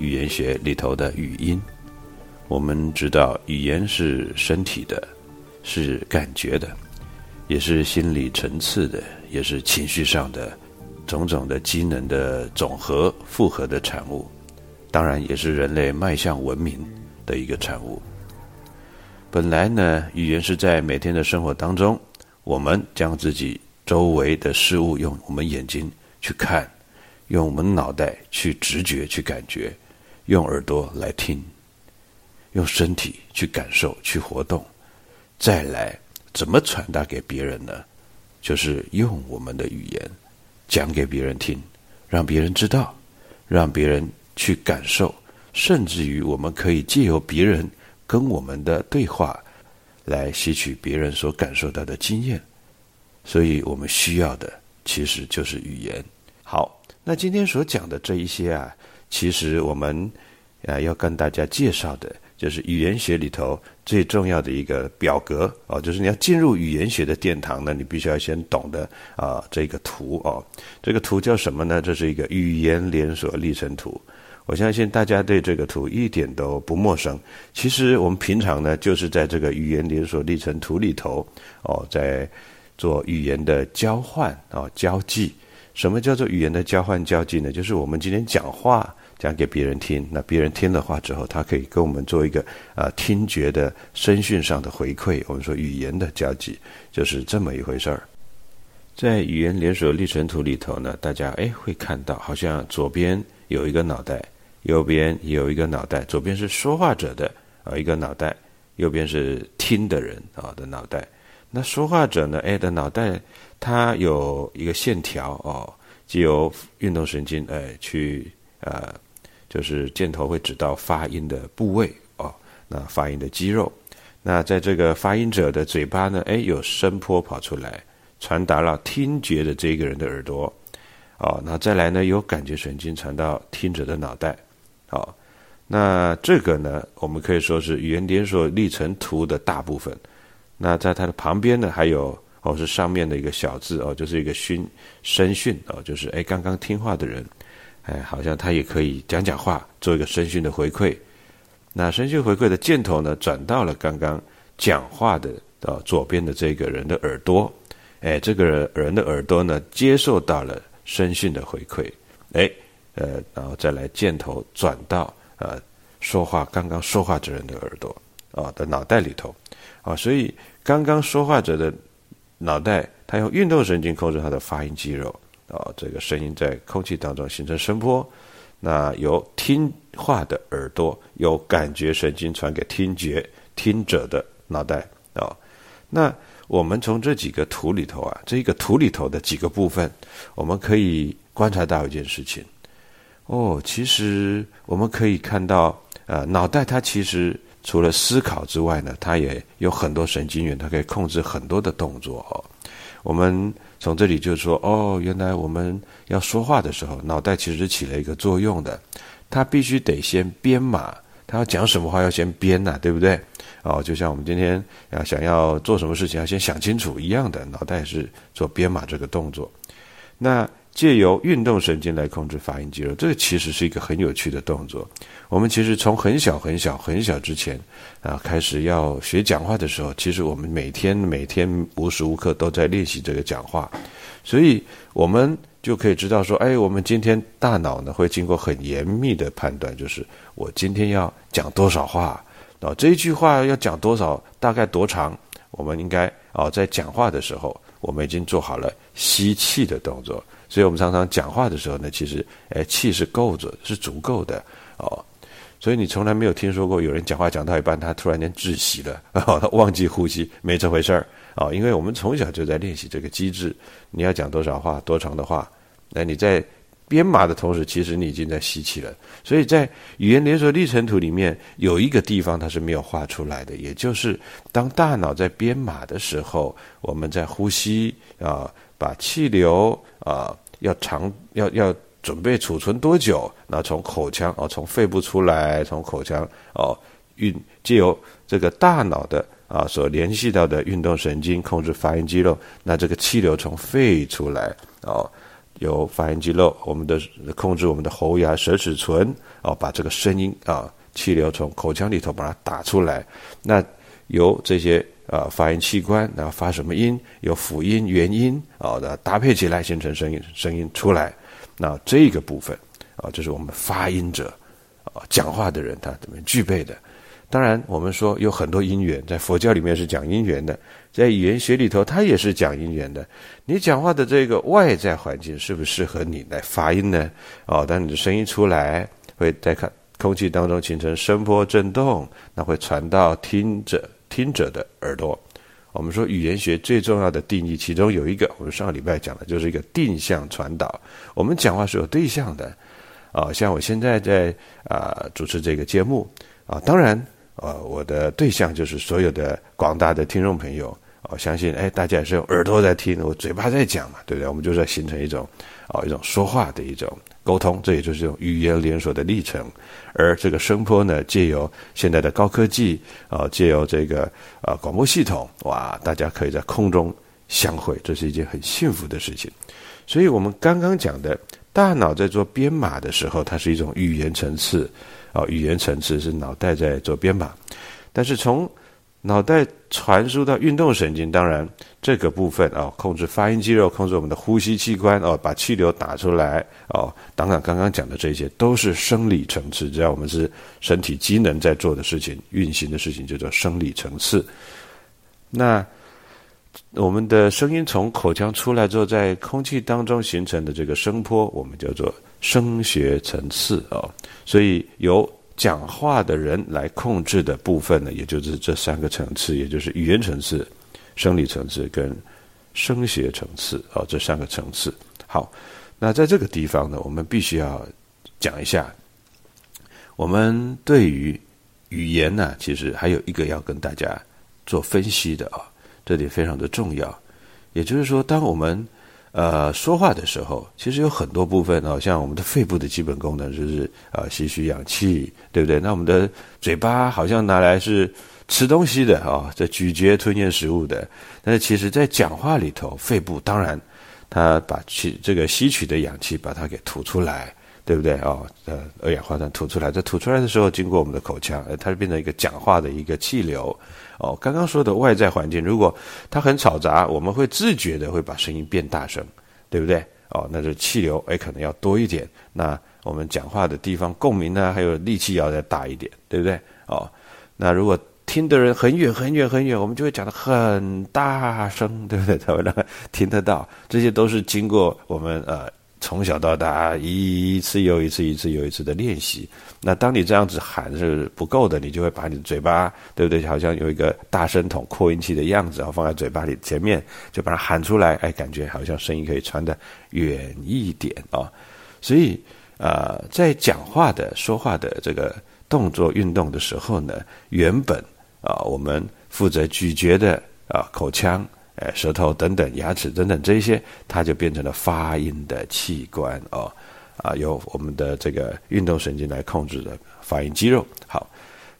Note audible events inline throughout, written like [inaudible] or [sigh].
语言学里头的语音，我们知道语言是身体的，是感觉的，也是心理层次的，也是情绪上的种种的机能的总和复合的产物。当然，也是人类迈向文明的一个产物。本来呢，语言是在每天的生活当中，我们将自己周围的事物用我们眼睛去看，用我们脑袋去直觉去感觉。用耳朵来听，用身体去感受、去活动，再来怎么传达给别人呢？就是用我们的语言讲给别人听，让别人知道，让别人去感受，甚至于我们可以借由别人跟我们的对话，来吸取别人所感受到的经验。所以我们需要的其实就是语言。好，那今天所讲的这一些啊。其实我们啊要跟大家介绍的，就是语言学里头最重要的一个表格哦，就是你要进入语言学的殿堂呢，你必须要先懂得啊这个图哦，这个图叫什么呢？这是一个语言连锁历程图。我相信大家对这个图一点都不陌生。其实我们平常呢，就是在这个语言连锁历程图里头哦，在做语言的交换啊交际。什么叫做语言的交换交际呢？就是我们今天讲话。讲给别人听，那别人听了话之后，他可以跟我们做一个啊听觉的声讯上的回馈。我们说语言的交集就是这么一回事儿。在语言连锁历程图里头呢，大家哎会看到，好像左边有一个脑袋，右边有一个脑袋。左边是说话者的啊一个脑袋，右边是听的人啊的脑袋。那说话者呢，哎的脑袋，它有一个线条哦，既由运动神经哎去呃。就是箭头会指到发音的部位哦，那发音的肌肉，那在这个发音者的嘴巴呢，哎，有声波跑出来，传达了听觉的这个人的耳朵，哦，那再来呢，有感觉神经传到听者的脑袋，好，那这个呢，我们可以说是语言连锁历程图的大部分。那在它的旁边呢，还有哦，是上面的一个小字哦，就是一个讯声讯哦，就是哎，刚刚听话的人。哎，好像他也可以讲讲话，做一个声讯的回馈。那声讯回馈的箭头呢，转到了刚刚讲话的呃左边的这个人的耳朵。哎，这个人的耳朵呢，接受到了声讯的回馈。哎，呃，然后再来箭头转到呃说话刚刚说话者人的耳朵啊的脑袋里头。啊，所以刚刚说话者的脑袋，他用运动神经控制他的发音肌肉。啊，这个声音在空气当中形成声波，那由听话的耳朵由感觉神经传给听觉听者的脑袋啊。那我们从这几个图里头啊，这一个图里头的几个部分，我们可以观察到一件事情。哦，其实我们可以看到，呃，脑袋它其实除了思考之外呢，它也有很多神经元，它可以控制很多的动作哦。我们从这里就说，哦，原来我们要说话的时候，脑袋其实起了一个作用的，它必须得先编码，它要讲什么话要先编呐，对不对？哦，就像我们今天啊想要做什么事情，要先想清楚一样的，脑袋是做编码这个动作。那借由运动神经来控制发音肌肉，这个其实是一个很有趣的动作。我们其实从很小很小很小之前啊开始要学讲话的时候，其实我们每天每天无时无刻都在练习这个讲话，所以我们就可以知道说，哎，我们今天大脑呢会经过很严密的判断，就是我今天要讲多少话。哦，这一句话要讲多少，大概多长？我们应该哦，在讲话的时候，我们已经做好了吸气的动作。所以我们常常讲话的时候呢，其实诶，气是够着，是足够的哦。所以你从来没有听说过有人讲话讲到一半，他突然间窒息了，他 [laughs] 忘记呼吸，没这回事儿啊。因为我们从小就在练习这个机制。你要讲多少话，多长的话，那你在。编码的同时，其实你已经在吸气了。所以在语言连锁历程图里面，有一个地方它是没有画出来的，也就是当大脑在编码的时候，我们在呼吸啊，把气流啊要长要要准备储存多久？那从口腔哦，从肺部出来，从口腔哦运借由这个大脑的啊所联系到的运动神经控制发音肌肉，那这个气流从肺出来哦。由发音肌肉，我们的控制我们的喉牙、舌齿唇，哦，把这个声音啊，气流从口腔里头把它打出来。那由这些啊发音器官，然后发什么音？有辅音、元音啊，的搭配起来形成声音，声音出来。那这个部分啊，就是我们发音者啊，讲话的人他怎么具备的？当然，我们说有很多因缘，在佛教里面是讲因缘的，在语言学里头，它也是讲因缘的。你讲话的这个外在环境适不适合你来发音呢？哦，当你的声音出来，会在看空气当中形成声波震动，那会传到听者听者的耳朵。我们说语言学最重要的定义，其中有一个，我们上个礼拜讲的就是一个定向传导。我们讲话是有对象的，啊，像我现在在啊主持这个节目啊，当然。呃，我的对象就是所有的广大的听众朋友，我相信，哎，大家也是用耳朵在听，我嘴巴在讲嘛，对不对？我们就是形成一种，哦，一种说话的一种沟通，这也就是用语言连锁的历程。而这个声波呢，借由现在的高科技，啊，借由这个啊广播系统，哇，大家可以在空中相会，这是一件很幸福的事情。所以我们刚刚讲的，大脑在做编码的时候，它是一种语言层次。哦，语言层次是脑袋在做编码，但是从脑袋传输到运动神经，当然这个部分啊，控制发音肌肉，控制我们的呼吸器官哦，把气流打出来哦，当然刚刚讲的这些都是生理层次，只要我们是身体机能在做的事情、运行的事情，就叫生理层次。那我们的声音从口腔出来之后，在空气当中形成的这个声波，我们叫做。声学层次啊，所以由讲话的人来控制的部分呢，也就是这三个层次，也就是语言层次、生理层次跟声学层次啊，这三个层次。好，那在这个地方呢，我们必须要讲一下，我们对于语言呢，其实还有一个要跟大家做分析的啊，这点非常的重要。也就是说，当我们呃，说话的时候，其实有很多部分哦，像我们的肺部的基本功能就是啊，吸取氧气，对不对？那我们的嘴巴好像拿来是吃东西的啊，在咀嚼吞咽食物的。但是其实在讲话里头，肺部当然它把气这个吸取的氧气把它给吐出来，对不对？哦，呃，二氧化碳吐出来，在吐出来的时候，经过我们的口腔，呃，它就变成一个讲话的一个气流。哦，刚刚说的外在环境，如果它很嘈杂，我们会自觉的会把声音变大声，对不对？哦，那就气流哎可能要多一点，那我们讲话的地方共鸣呢，还有力气要再大一点，对不对？哦，那如果听的人很远很远很远，我们就会讲的很大声，对不对？才会让听得到，这些都是经过我们呃。从小到大，一次又一次，一次又一次的练习。那当你这样子喊是不够的，你就会把你的嘴巴，对不对？好像有一个大声筒、扩音器的样子，然后放在嘴巴里前面，就把它喊出来。哎，感觉好像声音可以传得远一点啊。所以，呃，在讲话的、说话的这个动作运动的时候呢，原本啊，我们负责咀嚼的啊口腔、哎舌头等等、牙齿等等这些，它就变成了发音的器官哦，啊，由我们的这个运动神经来控制的发音肌肉。好。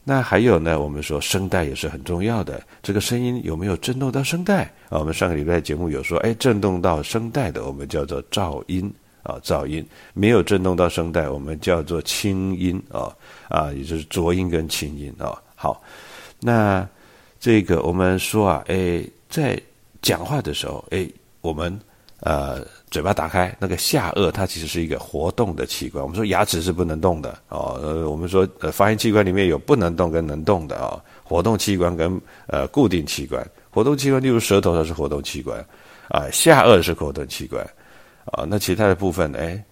那还有呢？我们说声带也是很重要的。这个声音有没有震动到声带啊？我们上个礼拜节目有说，哎，震动到声带的，我们叫做噪音啊，噪音没有震动到声带，我们叫做清音啊啊，也就是浊音跟清音啊。好，那这个我们说啊，哎，在讲话的时候，哎，我们呃。嘴巴打开，那个下颚它其实是一个活动的器官。我们说牙齿是不能动的哦。呃，我们说呃发音器官里面有不能动跟能动的啊，活动器官跟呃固定器官。活动器官例如舌头它是活动器官啊，下颚是活动器官啊。那其他的部分哎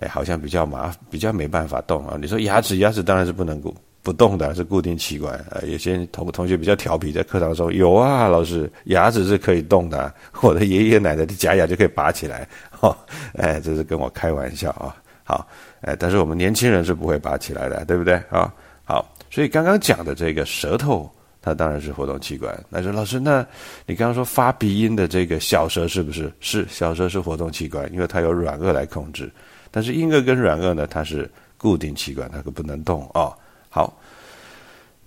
哎好像比较麻比较没办法动啊。你说牙齿牙齿当然是不能动。不动的是固定器官啊，有些同同学比较调皮，在课堂说有啊，老师牙齿是可以动的，[laughs] 我的爷爷奶奶的假牙就可以拔起来，哈，哎，这是跟我开玩笑啊，好，哎，但是我们年轻人是不会拔起来的，对不对啊？好，所以刚刚讲的这个舌头，它当然是活动器官。那说老师，那你刚刚说发鼻音的这个小舌是不是？是小舌是活动器官，因为它有软腭来控制，但是硬腭跟软腭呢，它是固定器官，它可不能动啊。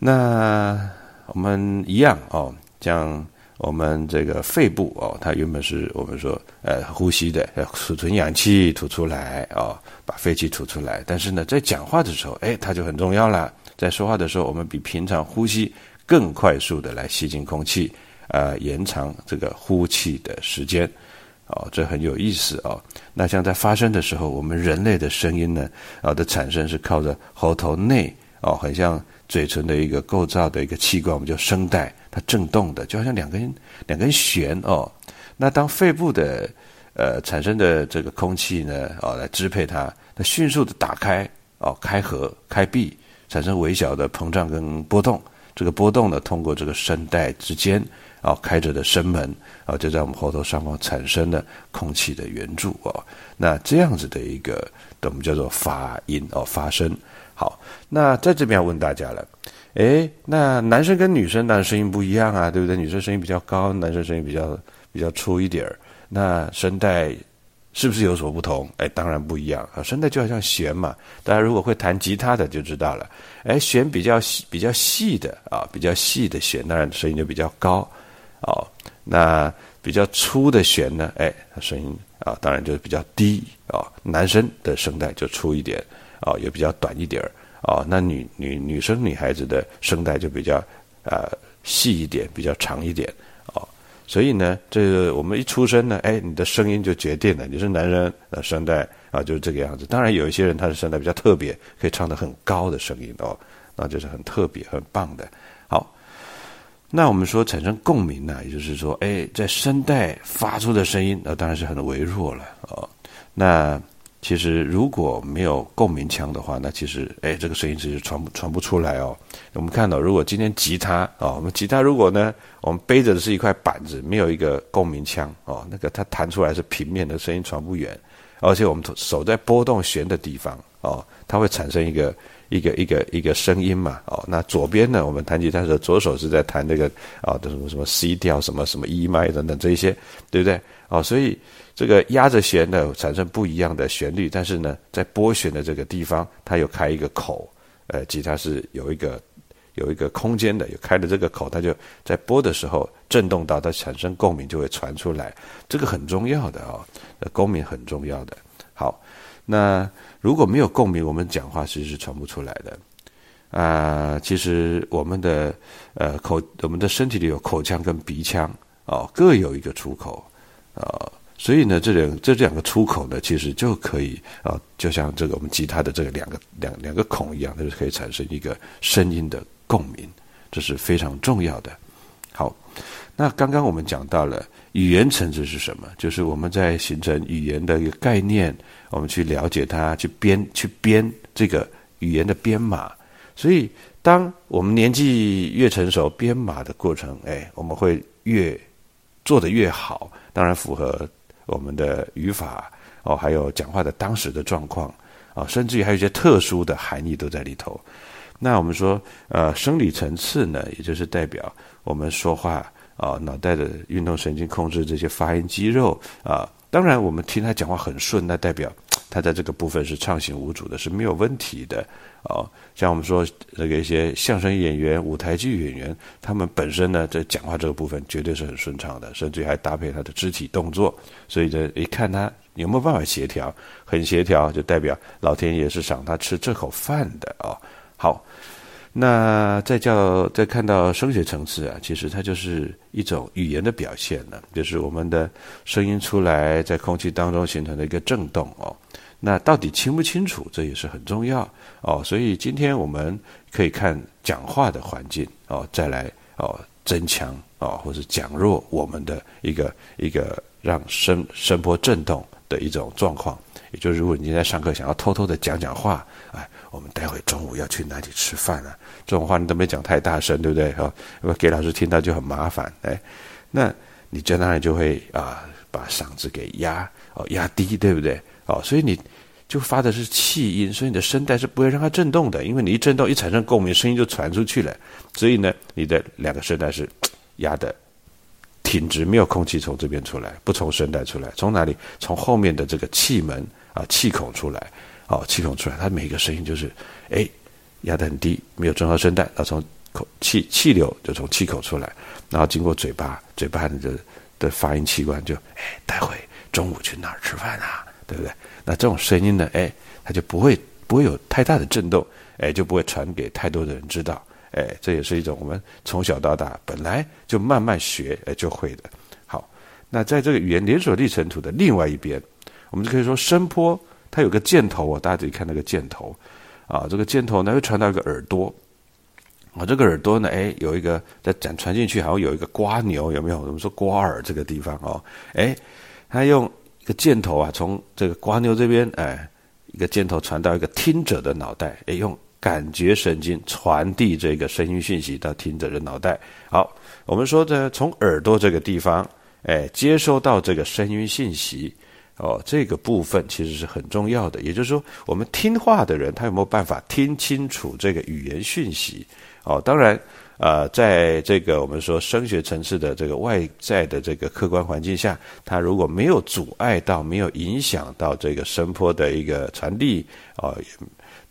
那我们一样哦，将我们这个肺部哦，它原本是我们说呃呼吸的，要储存氧气吐出来哦，把废气吐出来。但是呢，在讲话的时候，哎，它就很重要了。在说话的时候，我们比平常呼吸更快速的来吸进空气，呃，延长这个呼气的时间。哦，这很有意思哦。那像在发声的时候，我们人类的声音呢，啊的产生是靠着喉头内。哦，很像嘴唇的一个构造的一个器官，我们叫声带，它震动的，就好像两根两根弦哦。那当肺部的呃产生的这个空气呢，哦来支配它，它迅速的打开哦，开合开闭，产生微小的膨胀跟波动。这个波动呢，通过这个声带之间哦开着的声门哦，就在我们喉头上方产生了空气的援助哦。那这样子的一个，我们叫做发音哦，发声。好，那在这边要问大家了，诶，那男生跟女生当然声音不一样啊，对不对？女生声音比较高，男生声音比较比较粗一点儿。那声带是不是有所不同？诶，当然不一样啊。声带就好像弦嘛，大家如果会弹吉他的就知道了。诶，弦比较细、比较细的啊，比较细的弦，当然声音就比较高哦。那比较粗的弦呢？诶，声音啊，当然就是比较低啊。男生的声带就粗一点。哦，也比较短一点儿哦。那女女女生女孩子的声带就比较呃细一点，比较长一点哦。所以呢，这个我们一出生呢，哎，你的声音就决定了你是男人呃声带啊，就是这个样子。当然有一些人他的声带比较特别，可以唱得很高的声音哦，那就是很特别很棒的。好，那我们说产生共鸣呢，也就是说，哎，在声带发出的声音，那当然是很微弱了哦。那其实如果没有共鸣腔的话，那其实哎，这个声音其实传不传不出来哦。我们看到，如果今天吉他啊，我们吉他如果呢，我们背着的是一块板子，没有一个共鸣腔哦，那个它弹出来是平面的声音传不远。而且我们手在拨动弦的地方哦，它会产生一个一个一个一个声音嘛哦。那左边呢，我们弹吉他的时，左手是在弹那个啊的什么什么 C 调什么什么 E 麦等等这一些，对不对？哦，所以。这个压着弦呢，产生不一样的旋律，但是呢，在拨弦的这个地方，它有开一个口，呃，吉他是有一个有一个空间的，有开的这个口，它就在拨的时候震动到，它产生共鸣就会传出来，这个很重要的啊，共鸣很重要的。好，那如果没有共鸣，我们讲话其实是传不出来的啊。其实我们的呃口，我们的身体里有口腔跟鼻腔哦，各有一个出口啊。所以呢，这两这两个出口呢，其实就可以啊，就像这个我们吉他的这个两个两两个孔一样，它是可以产生一个声音的共鸣，这是非常重要的。好，那刚刚我们讲到了语言层次是什么？就是我们在形成语言的一个概念，我们去了解它，去编去编这个语言的编码。所以，当我们年纪越成熟，编码的过程，哎，我们会越做得越好，当然符合。我们的语法哦，还有讲话的当时的状况啊，甚至于还有一些特殊的含义都在里头。那我们说，呃，生理层次呢，也就是代表我们说话啊，脑袋的运动神经控制这些发音肌肉啊。当然，我们听他讲话很顺，那代表 [tsk] 他在这个部分是畅行无阻的，是没有问题的。哦，像我们说这个一些相声演员、舞台剧演员，他们本身呢，在讲话这个部分绝对是很顺畅的，甚至还搭配他的肢体动作，所以呢，一看他有没有办法协调，很协调，就代表老天爷是赏他吃这口饭的啊。好。那再叫再看到声学层次啊，其实它就是一种语言的表现呢，就是我们的声音出来在空气当中形成的一个震动哦。那到底清不清楚，这也是很重要哦。所以今天我们可以看讲话的环境哦，再来哦增强哦，或者减弱我们的一个一个让声声波震动的一种状况。也就是如果你在上课想要偷偷的讲讲话，哎。我们待会中午要去哪里吃饭啊？这种话你都没讲太大声，对不对？哈，如果给老师听到就很麻烦。哎，那你这当然就会啊，把嗓子给压哦，压低，对不对？哦，所以你就发的是气音，所以你的声带是不会让它震动的，因为你一震动，一产生共鸣，声音就传出去了。所以呢，你的两个声带是压的挺直，没有空气从这边出来，不从声带出来，从哪里？从后面的这个气门啊，气孔出来。哦，气孔出来，它每一个声音就是，哎，压得很低，没有中和声带，然后从口气气流就从气口出来，然后经过嘴巴，嘴巴的的发音器官就，哎，待会中午去哪儿吃饭啊？对不对？那这种声音呢，哎，它就不会不会有太大的震动，哎，就不会传给太多的人知道，哎，这也是一种我们从小到大本来就慢慢学，哎，就会的。好，那在这个语言连锁历程图的另外一边，我们就可以说声波。它有个箭头啊，大家自己看那个箭头，啊，这个箭头呢会传到一个耳朵，啊，这个耳朵呢，哎，有一个在转传进去，好像有一个瓜牛，有没有？我们说瓜耳这个地方哦，哎，它用一个箭头啊，从这个瓜牛这边，哎，一个箭头传到一个听者的脑袋，哎，用感觉神经传递这个声音讯息到听者的脑袋。好，我们说的从耳朵这个地方，哎，接收到这个声音信息。哦，这个部分其实是很重要的。也就是说，我们听话的人，他有没有办法听清楚这个语言讯息？哦，当然，呃，在这个我们说声学层次的这个外在的这个客观环境下，它如果没有阻碍到、没有影响到这个声波的一个传递，哦。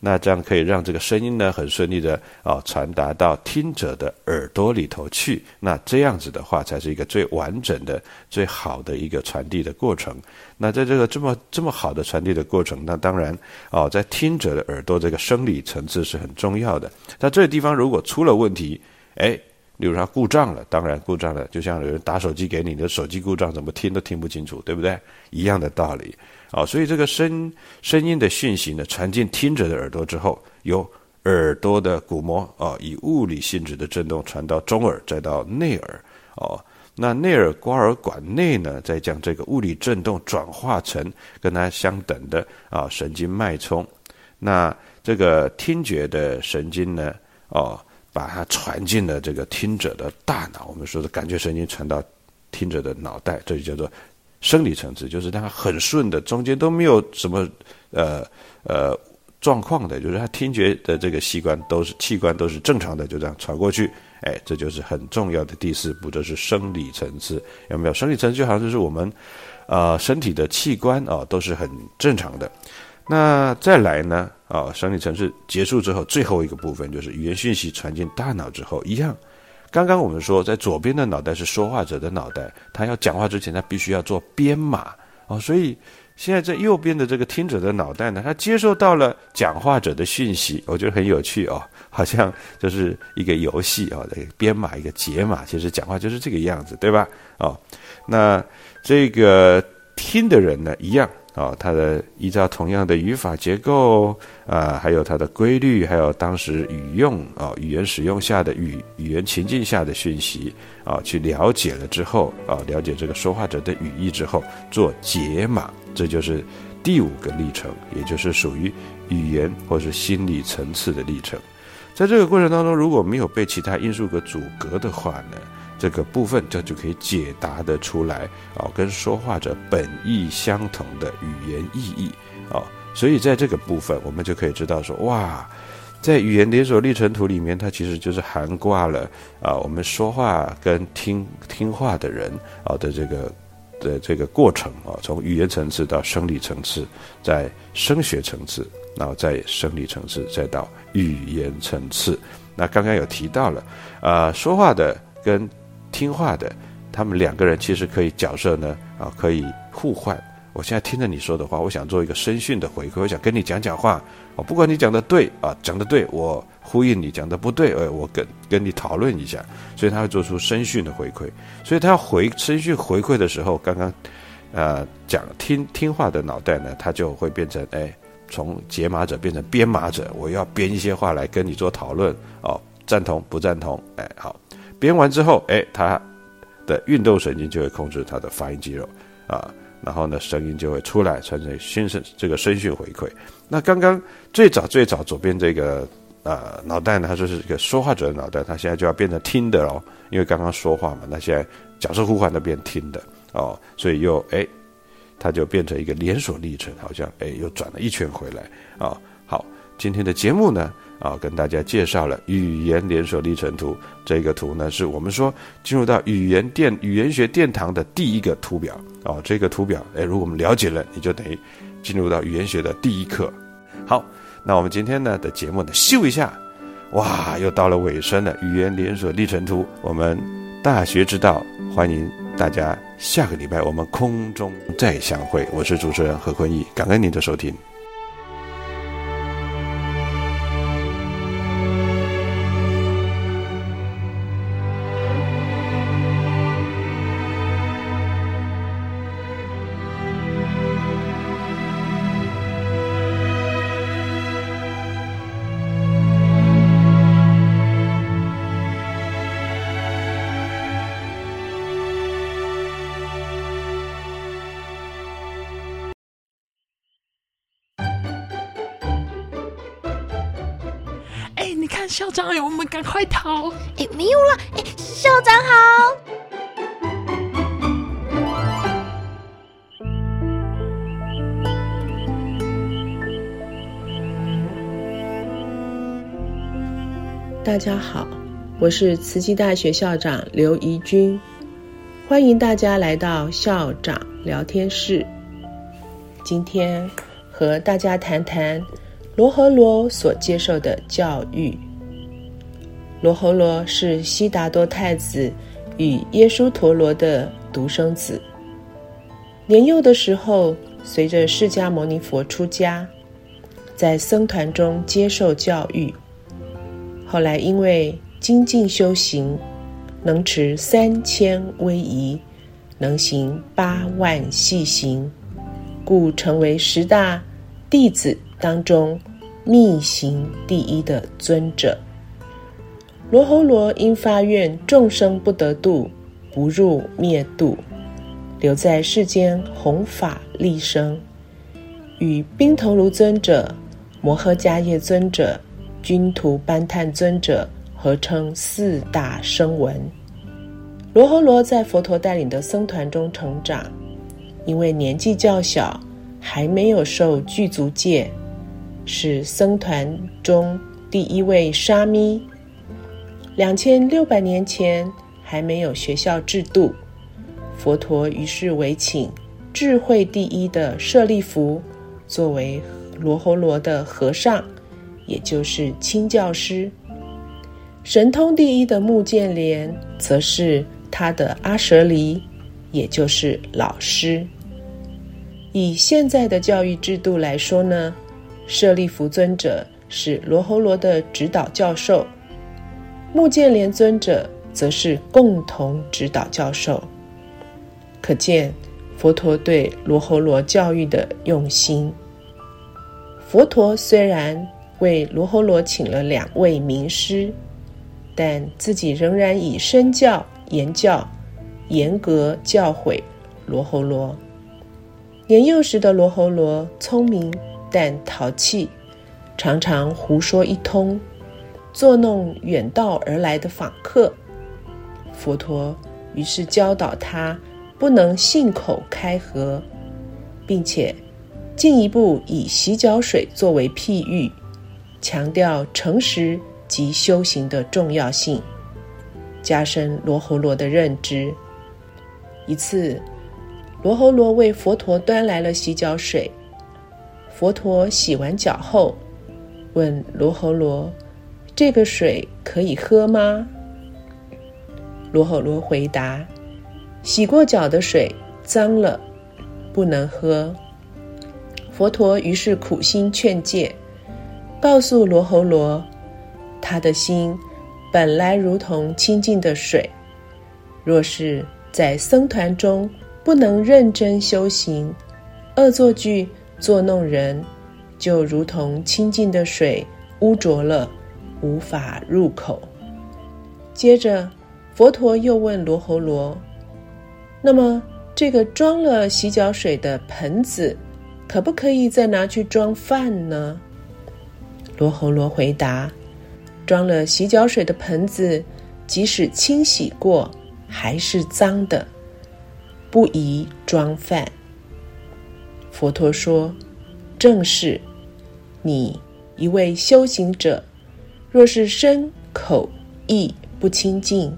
那这样可以让这个声音呢很顺利的啊传达到听者的耳朵里头去。那这样子的话，才是一个最完整的、最好的一个传递的过程。那在这个这么这么好的传递的过程，那当然哦，在听者的耳朵这个生理层次是很重要的。那这个地方如果出了问题，哎，例如说故障了，当然故障了，就像有人打手机给你的手机故障，怎么听都听不清楚，对不对？一样的道理。啊，所以这个声声音的讯息呢，传进听者的耳朵之后，由耳朵的鼓膜啊，以物理性质的振动传到中耳，再到内耳。哦，那内耳刮耳管内呢，再将这个物理振动转化成跟它相等的啊神经脉冲。那这个听觉的神经呢，哦，把它传进了这个听者的大脑。我们说的感觉神经传到听者的脑袋，这就叫做。生理层次就是它很顺的，中间都没有什么呃呃状况的，就是它听觉的这个器官都是器官都是正常的，就这样传过去，哎，这就是很重要的第四步，就是生理层次，有没有？生理层次就好像就是我们啊身体的器官啊都是很正常的。那再来呢啊，生理层次结束之后，最后一个部分就是语言讯息传进大脑之后一样。刚刚我们说，在左边的脑袋是说话者的脑袋，他要讲话之前，他必须要做编码哦。所以现在在右边的这个听者的脑袋呢，他接受到了讲话者的讯息，我觉得很有趣哦，好像就是一个游戏哦，编码一个解码，其实讲话就是这个样子，对吧？哦，那这个听的人呢，一样。啊，它的依照同样的语法结构啊，还有它的规律，还有当时语用啊，语言使用下的语语言情境下的讯息啊，去了解了之后啊，了解这个说话者的语义之后，做解码，这就是第五个历程，也就是属于语言或是心理层次的历程。在这个过程当中，如果没有被其他因素给阻隔的话呢？这个部分，这就可以解答得出来啊，跟说话者本意相同的语言意义啊，所以在这个部分，我们就可以知道说，哇，在语言连锁历程图里面，它其实就是涵挂了啊，我们说话跟听听话的人啊的这个的这个过程啊，从语言层次到生理层次，在声学层次，然后在生理层次，再到语言层次。那刚刚有提到了，啊，说话的跟听话的，他们两个人其实可以角色呢啊，可以互换。我现在听着你说的话，我想做一个声讯的回馈，我想跟你讲讲话。我不管你讲的对啊，讲的对，我呼应你讲的不对，呃，我跟跟你讨论一下。所以他会做出声讯的回馈。所以他要回声讯回馈的时候，刚刚，呃，讲听听话的脑袋呢，他就会变成哎，从解码者变成编码者。我要编一些话来跟你做讨论哦，赞同不赞同？哎，好，编完之后，哎，他的运动神经就会控制他的发音肌肉啊。然后呢，声音就会出来，产生新声这个声讯回馈。那刚刚最早最早左边这个呃脑袋呢，它就是一个说话者的脑袋，它现在就要变成听的喽，因为刚刚说话嘛，那现在角色互换都变听的哦，所以又哎，它就变成一个连锁历程，好像哎又转了一圈回来啊。好，今天的节目呢。啊，跟大家介绍了语言连锁历程图。这个图呢，是我们说进入到语言殿、语言学殿堂的第一个图表。哦，这个图表，哎，如果我们了解了，你就等于进入到语言学的第一课。好，那我们今天呢的节目呢，秀一下，哇，又到了尾声了。语言连锁历程图，我们大学之道，欢迎大家下个礼拜我们空中再相会。我是主持人何坤义，感恩您的收听。大家好，我是慈济大学校长刘怡君，欢迎大家来到校长聊天室。今天和大家谈谈罗和罗所接受的教育。罗侯罗是悉达多太子与耶稣陀罗的独生子。年幼的时候，随着释迦牟尼佛出家，在僧团中接受教育。后来因为精进修行，能持三千威仪，能行八万细行，故成为十大弟子当中密行第一的尊者。罗侯罗因发愿众生不得度，不入灭度，留在世间弘法利生，与宾头卢尊者、摩诃迦叶尊者、君徒班探尊者合称四大声闻。罗侯罗在佛陀带领的僧团中成长，因为年纪较小，还没有受具足戒，是僧团中第一位沙弥。两千六百年前还没有学校制度，佛陀于是委请智慧第一的舍利弗作为罗侯罗的和尚，也就是亲教师；神通第一的目犍连则是他的阿舍离，也就是老师。以现在的教育制度来说呢，舍利弗尊者是罗侯罗的指导教授。目犍连尊者则是共同指导教授，可见佛陀对罗侯罗教育的用心。佛陀虽然为罗侯罗请了两位名师，但自己仍然以身教言教，严格教诲罗侯罗。年幼时的罗侯罗聪明但淘气，常常胡说一通。作弄远道而来的访客，佛陀于是教导他不能信口开河，并且进一步以洗脚水作为譬喻，强调诚实及修行的重要性，加深罗侯罗的认知。一次，罗侯罗为佛陀端来了洗脚水，佛陀洗完脚后，问罗侯罗：“这个水可以喝吗？”罗侯罗回答：“洗过脚的水脏了，不能喝。”佛陀于是苦心劝诫，告诉罗侯罗：“他的心本来如同清净的水，若是在僧团中不能认真修行，恶作剧作弄人，就如同清净的水污浊了，无法入口。”接着。佛陀又问罗侯罗：“那么，这个装了洗脚水的盆子，可不可以再拿去装饭呢？”罗侯罗回答：“装了洗脚水的盆子，即使清洗过，还是脏的，不宜装饭。”佛陀说：“正是，你一位修行者，若是身口意不清净。”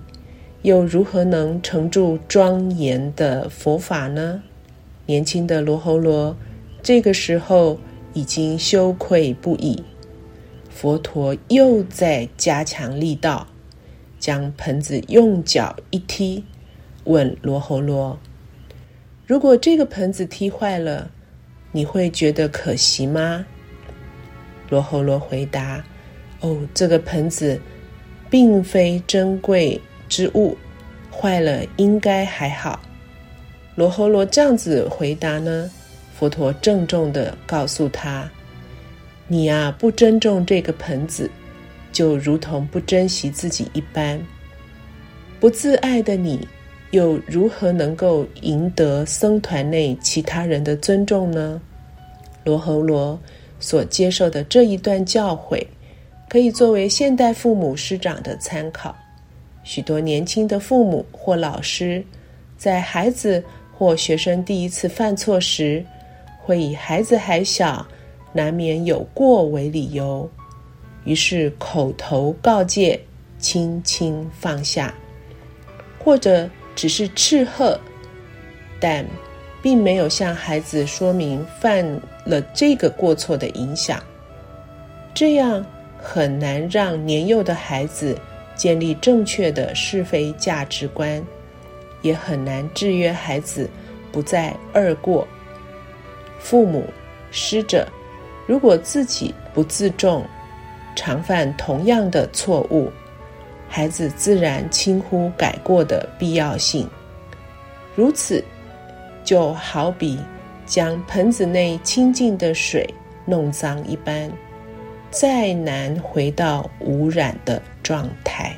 又如何能成住庄严的佛法呢？年轻的罗侯罗这个时候已经羞愧不已。佛陀又在加强力道，将盆子用脚一踢，问罗侯罗：“如果这个盆子踢坏了，你会觉得可惜吗？”罗侯罗回答：“哦，这个盆子并非珍贵。”之物坏了，应该还好。罗侯罗这样子回答呢？佛陀郑重的告诉他：“你啊，不尊重这个盆子，就如同不珍惜自己一般。不自爱的你，又如何能够赢得僧团内其他人的尊重呢？”罗侯罗所接受的这一段教诲，可以作为现代父母师长的参考。许多年轻的父母或老师，在孩子或学生第一次犯错时，会以孩子还小，难免有过为理由，于是口头告诫，轻轻放下，或者只是斥喝，但并没有向孩子说明犯了这个过错的影响，这样很难让年幼的孩子。建立正确的是非价值观，也很难制约孩子不再二过。父母、师者，如果自己不自重，常犯同样的错误，孩子自然轻忽改过的必要性。如此，就好比将盆子内清净的水弄脏一般。再难回到无染的状态，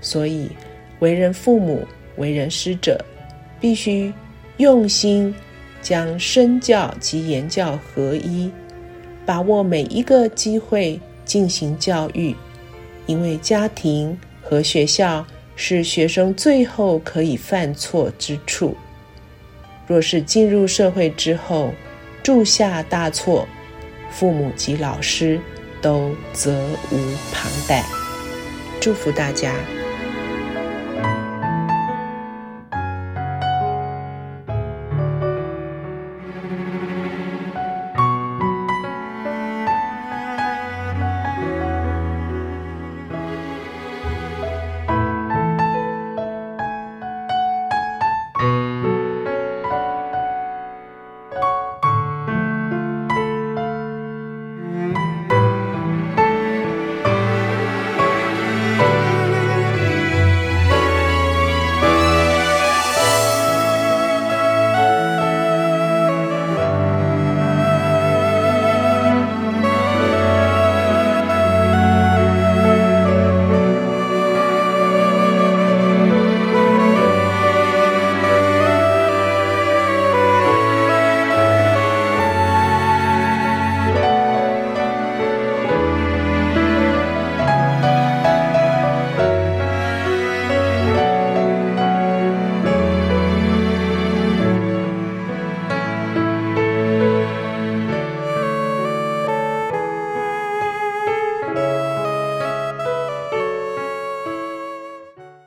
所以为人父母、为人师者，必须用心将身教及言教合一，把握每一个机会进行教育。因为家庭和学校是学生最后可以犯错之处。若是进入社会之后铸下大错，父母及老师。都责无旁贷，祝福大家。